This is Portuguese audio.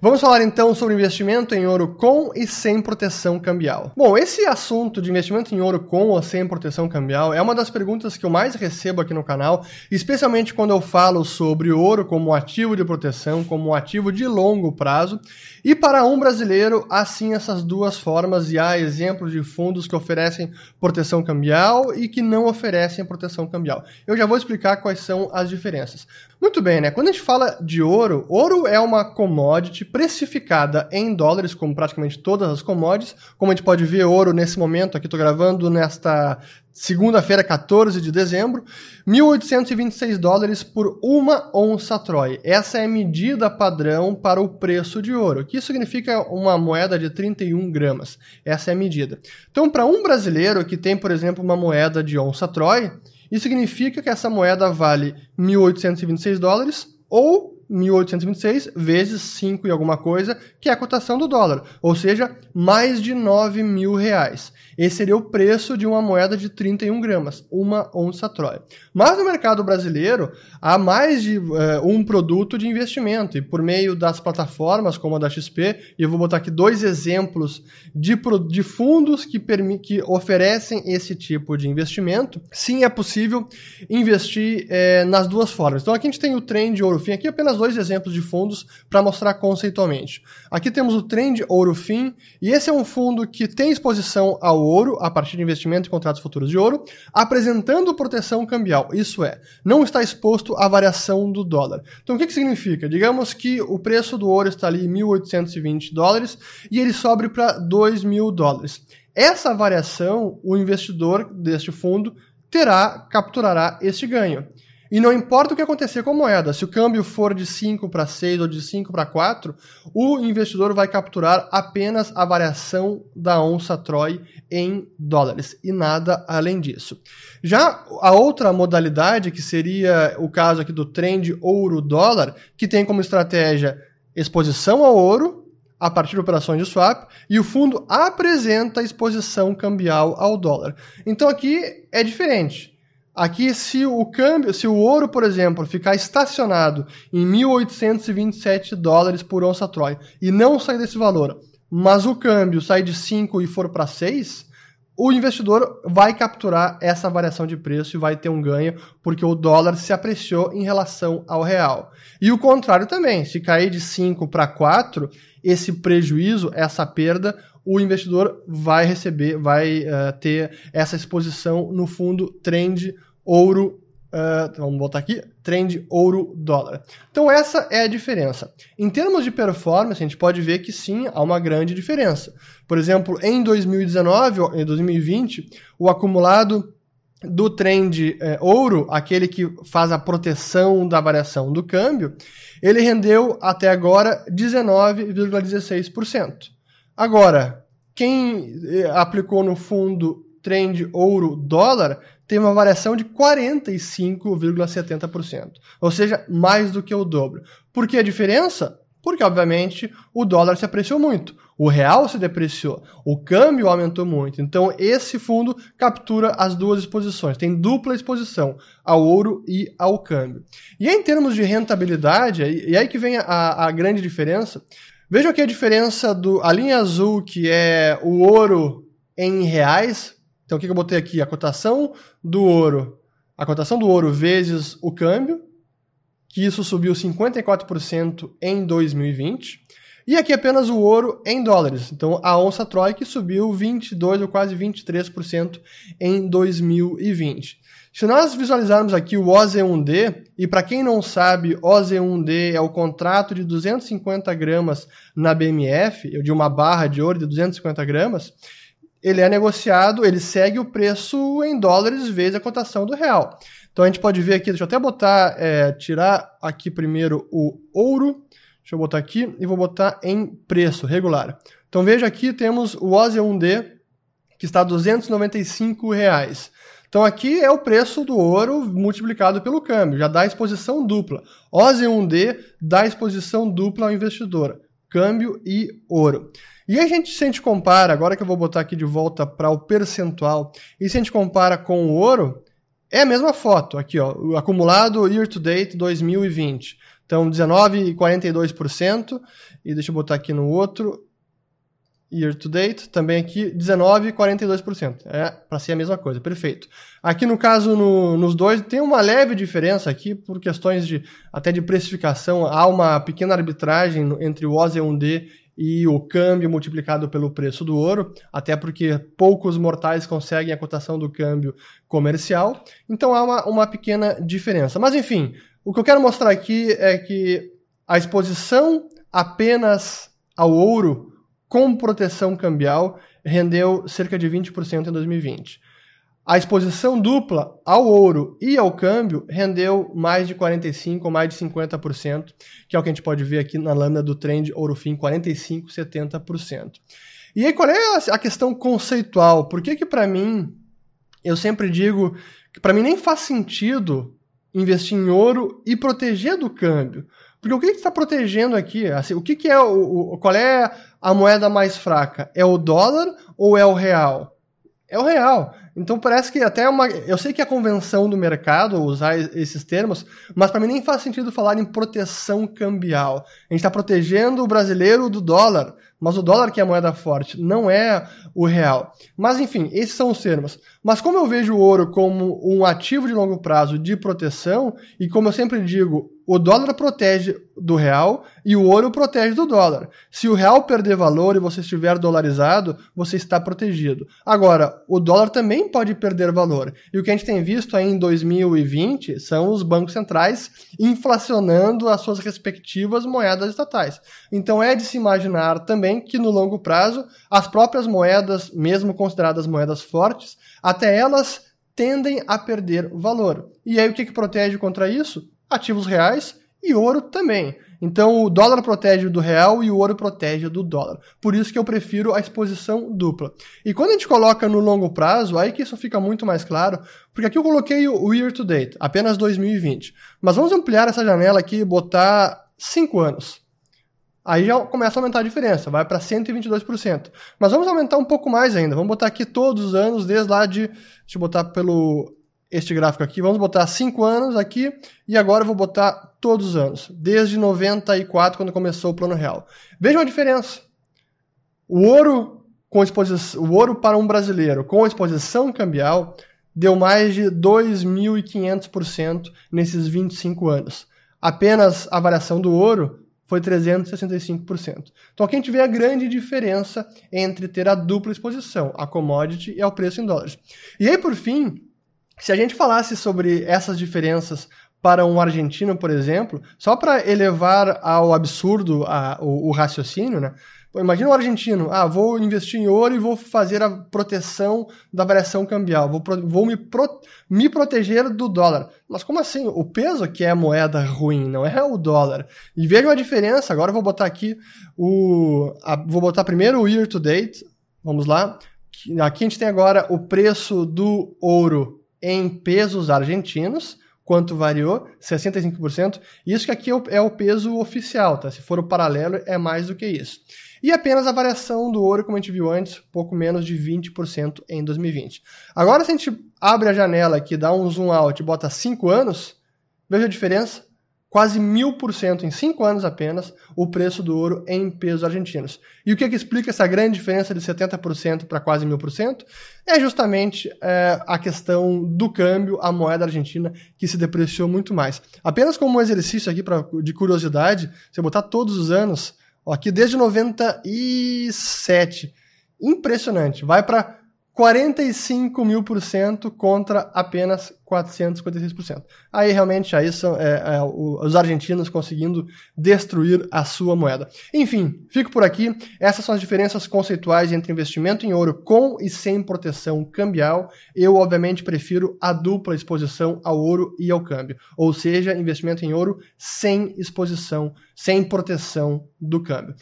Vamos falar então sobre investimento em ouro com e sem proteção cambial. Bom, esse assunto de investimento em ouro com ou sem proteção cambial é uma das perguntas que eu mais recebo aqui no canal, especialmente quando eu falo sobre ouro como ativo de proteção, como ativo de longo prazo. E para um brasileiro, assim essas duas formas, e há exemplos de fundos que oferecem proteção cambial e que não oferecem proteção cambial. Eu já vou explicar quais são as diferenças. Muito bem, né? Quando a gente fala de ouro, ouro é uma commodity precificada em dólares, como praticamente todas as commodities. Como a gente pode ver, ouro nesse momento, aqui estou gravando nesta segunda-feira, 14 de dezembro, 1.826 dólares por uma onça Troy. Essa é a medida padrão para o preço de ouro, que significa uma moeda de 31 gramas. Essa é a medida. Então, para um brasileiro que tem, por exemplo, uma moeda de onça Troy, isso significa que essa moeda vale 1.826 dólares ou 1.826 vezes 5 e alguma coisa, que é a cotação do dólar, ou seja, mais de 9 mil reais. Esse seria o preço de uma moeda de 31 gramas, uma onça Troia. Mas no mercado brasileiro, há mais de uh, um produto de investimento, e por meio das plataformas como a da XP, e eu vou botar aqui dois exemplos de, de fundos que, que oferecem esse tipo de investimento, sim é possível investir eh, nas duas formas. Então aqui a gente tem o Trend Ouro Fim, aqui apenas dois exemplos de fundos para mostrar conceitualmente. Aqui temos o Trend Ouro Fim, e esse é um fundo que tem exposição ao ouro a partir de investimento em contratos futuros de ouro, apresentando proteção cambial. Isso é, não está exposto à variação do dólar. Então o que, que significa? Digamos que o preço do ouro está ali 1.820 dólares e ele sobe para 2 mil dólares. Essa variação, o investidor deste fundo terá, capturará este ganho. E não importa o que acontecer com a moeda, se o câmbio for de 5 para 6 ou de 5 para 4, o investidor vai capturar apenas a variação da onça Troy em dólares e nada além disso. Já a outra modalidade, que seria o caso aqui do trend ouro-dólar, que tem como estratégia exposição ao ouro a partir de operações de swap e o fundo apresenta exposição cambial ao dólar. Então aqui é diferente. Aqui, se o câmbio, se o ouro, por exemplo, ficar estacionado em 1.827 dólares por onça Troy e não sair desse valor, mas o câmbio sai de 5 e for para 6, o investidor vai capturar essa variação de preço e vai ter um ganho, porque o dólar se apreciou em relação ao real. E o contrário também, se cair de 5 para 4, esse prejuízo, essa perda, o investidor vai receber, vai uh, ter essa exposição no fundo trend ouro, uh, vamos voltar aqui, trend ouro-dólar. Então essa é a diferença. Em termos de performance, a gente pode ver que sim, há uma grande diferença. Por exemplo, em 2019 em 2020, o acumulado do trend é, ouro, aquele que faz a proteção da variação do câmbio, ele rendeu até agora 19,16%. Agora, quem eh, aplicou no fundo trend ouro dólar tem uma variação de 45,70%, ou seja, mais do que o dobro. Por que a diferença? Porque, obviamente, o dólar se apreciou muito, o real se depreciou, o câmbio aumentou muito. Então, esse fundo captura as duas exposições, tem dupla exposição ao ouro e ao câmbio. E em termos de rentabilidade, e aí que vem a, a grande diferença. Vejam aqui a diferença do a linha azul, que é o ouro em reais, então o que eu botei aqui? A cotação do ouro. A cotação do ouro vezes o câmbio, que isso subiu 54% em 2020. E aqui apenas o ouro em dólares. Então a onça Troy que subiu 22 ou quase 23% em 2020. Se nós visualizarmos aqui o OZ1D, e para quem não sabe, OZ1D é o contrato de 250 gramas na BMF, de uma barra de ouro de 250 gramas, ele é negociado, ele segue o preço em dólares vezes a cotação do real. Então a gente pode ver aqui, deixa eu até botar, é, tirar aqui primeiro o ouro, deixa eu botar aqui e vou botar em preço regular. Então veja aqui temos o OSE 1D que está a 295 reais. Então aqui é o preço do ouro multiplicado pelo câmbio, já dá exposição dupla. OSE 1D dá exposição dupla ao investidor, câmbio e ouro. E a gente, se a gente compara, agora que eu vou botar aqui de volta para o percentual, e se a gente compara com o ouro, é a mesma foto, aqui ó, o acumulado year to date 2020. Então, 19,42%. E deixa eu botar aqui no outro. Year to date, também aqui 19,42%. É para ser a mesma coisa, perfeito. Aqui no caso, no, nos dois, tem uma leve diferença aqui por questões de até de precificação. Há uma pequena arbitragem entre o OZ1D e o câmbio multiplicado pelo preço do ouro, até porque poucos mortais conseguem a cotação do câmbio comercial. Então há uma, uma pequena diferença. Mas enfim, o que eu quero mostrar aqui é que a exposição apenas ao ouro com proteção cambial rendeu cerca de 20% em 2020. A exposição dupla ao ouro e ao câmbio rendeu mais de 45% ou mais de 50%, que é o que a gente pode ver aqui na lâmina do trend ouro-fim, 45%, 70%. E aí, qual é a questão conceitual? Por que que para mim, eu sempre digo que para mim nem faz sentido investir em ouro e proteger do câmbio? Porque o que está protegendo aqui? Assim, o que, que é o, o, qual é a moeda mais fraca? É o dólar ou é o real? É o real. Então parece que até uma. Eu sei que é a convenção do mercado usar esses termos, mas para mim nem faz sentido falar em proteção cambial. A gente está protegendo o brasileiro do dólar, mas o dólar que é a moeda forte, não é o real. Mas enfim, esses são os termos. Mas como eu vejo o ouro como um ativo de longo prazo de proteção, e como eu sempre digo, o dólar protege do real e o ouro protege do dólar. Se o real perder valor e você estiver dolarizado, você está protegido. Agora, o dólar também pode perder valor. E o que a gente tem visto aí em 2020 são os bancos centrais inflacionando as suas respectivas moedas estatais. Então é de se imaginar também que no longo prazo as próprias moedas, mesmo consideradas moedas fortes, até elas tendem a perder valor. E aí o que, que protege contra isso? Ativos reais e ouro também. Então o dólar protege do real e o ouro protege do dólar. Por isso que eu prefiro a exposição dupla. E quando a gente coloca no longo prazo, aí que isso fica muito mais claro, porque aqui eu coloquei o year to date, apenas 2020. Mas vamos ampliar essa janela aqui e botar 5 anos. Aí já começa a aumentar a diferença, vai para 122%. Mas vamos aumentar um pouco mais ainda. Vamos botar aqui todos os anos, desde lá de. Deixa eu botar pelo este gráfico aqui. Vamos botar 5 anos aqui e agora eu vou botar todos os anos, desde 94, quando começou o plano real. Vejam a diferença. O ouro com exposição, o ouro para um brasileiro com exposição cambial deu mais de 2.500% nesses 25 anos. Apenas a variação do ouro foi 365%. Então aqui a gente vê a grande diferença entre ter a dupla exposição, a commodity e ao preço em dólares. E aí, por fim, se a gente falasse sobre essas diferenças para um argentino, por exemplo, só para elevar ao absurdo a, o, o, raciocínio, né? Imagina um argentino, ah, vou investir em ouro e vou fazer a proteção da variação cambial, vou, vou me, pro, me proteger do dólar. Mas como assim? O peso que é a moeda ruim, não é o dólar. E vejam a diferença, agora eu vou botar aqui o. A, vou botar primeiro o year to date, vamos lá. Aqui a gente tem agora o preço do ouro em pesos argentinos, quanto variou? 65%. Isso que aqui é o peso oficial, tá? Se for o paralelo, é mais do que isso. E apenas a variação do ouro, como a gente viu antes, pouco menos de 20% em 2020. Agora, se a gente abre a janela aqui, dá um zoom out e bota 5 anos, veja a diferença quase mil por cento em cinco anos apenas o preço do ouro em pesos argentinos. E o que, é que explica essa grande diferença de 70% para quase mil por cento? É justamente é, a questão do câmbio, a moeda argentina que se depreciou muito mais. Apenas como um exercício aqui pra, de curiosidade, se eu botar todos os anos, ó, aqui desde 97, impressionante, vai para 45 mil por cento contra apenas 456%. Aí realmente aí são é, é, os argentinos conseguindo destruir a sua moeda. Enfim, fico por aqui. Essas são as diferenças conceituais entre investimento em ouro com e sem proteção cambial. Eu, obviamente, prefiro a dupla exposição ao ouro e ao câmbio. Ou seja, investimento em ouro sem exposição, sem proteção do câmbio.